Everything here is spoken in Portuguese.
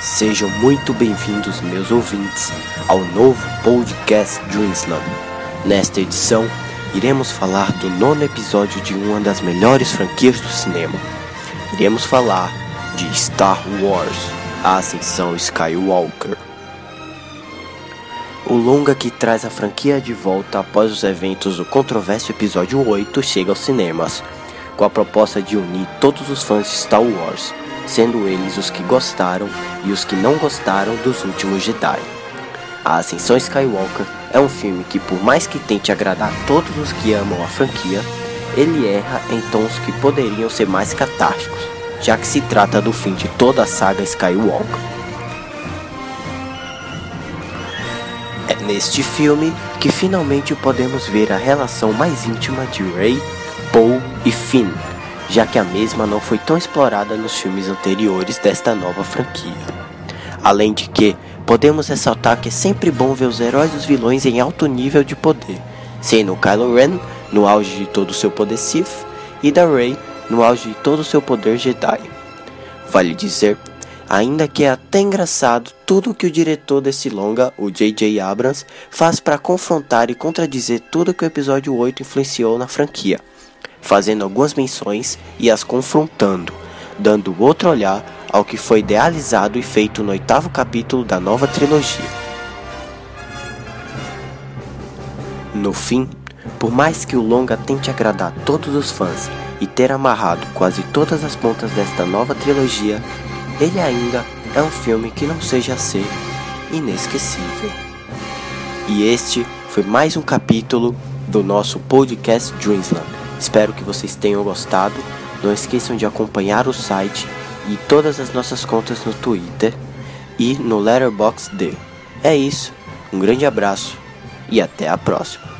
Sejam muito bem-vindos, meus ouvintes, ao novo podcast Dreamslam. Nesta edição, iremos falar do nono episódio de uma das melhores franquias do cinema. Iremos falar de Star Wars, a Ascensão Skywalker. O longa que traz a franquia de volta após os eventos do controverso episódio 8 chega aos cinemas, com a proposta de unir todos os fãs de Star Wars sendo eles os que gostaram e os que não gostaram dos últimos Jedi. A Ascensão Skywalker é um filme que, por mais que tente agradar todos os que amam a franquia, ele erra em tons que poderiam ser mais catárticos, já que se trata do fim de toda a saga Skywalker. Neste filme que finalmente podemos ver a relação mais íntima de Rey, Poe e Finn, já que a mesma não foi tão explorada nos filmes anteriores desta nova franquia. Além de que, podemos ressaltar que é sempre bom ver os heróis e os vilões em alto nível de poder, sendo Kylo Ren no auge de todo o seu poder Sith e da Rey no auge de todo o seu poder Jedi. Vale dizer, ainda que é até engraçado tudo que o diretor desse longa, o J.J. Abrams, faz para confrontar e contradizer tudo que o episódio 8 influenciou na franquia fazendo algumas menções e as confrontando, dando outro olhar ao que foi idealizado e feito no oitavo capítulo da nova trilogia. No fim, por mais que o longa tente agradar todos os fãs e ter amarrado quase todas as pontas desta nova trilogia, ele ainda é um filme que não seja a ser inesquecível. E este foi mais um capítulo do nosso podcast Dreamsland. Espero que vocês tenham gostado. Não esqueçam de acompanhar o site e todas as nossas contas no Twitter e no Letterboxd. É isso, um grande abraço e até a próxima.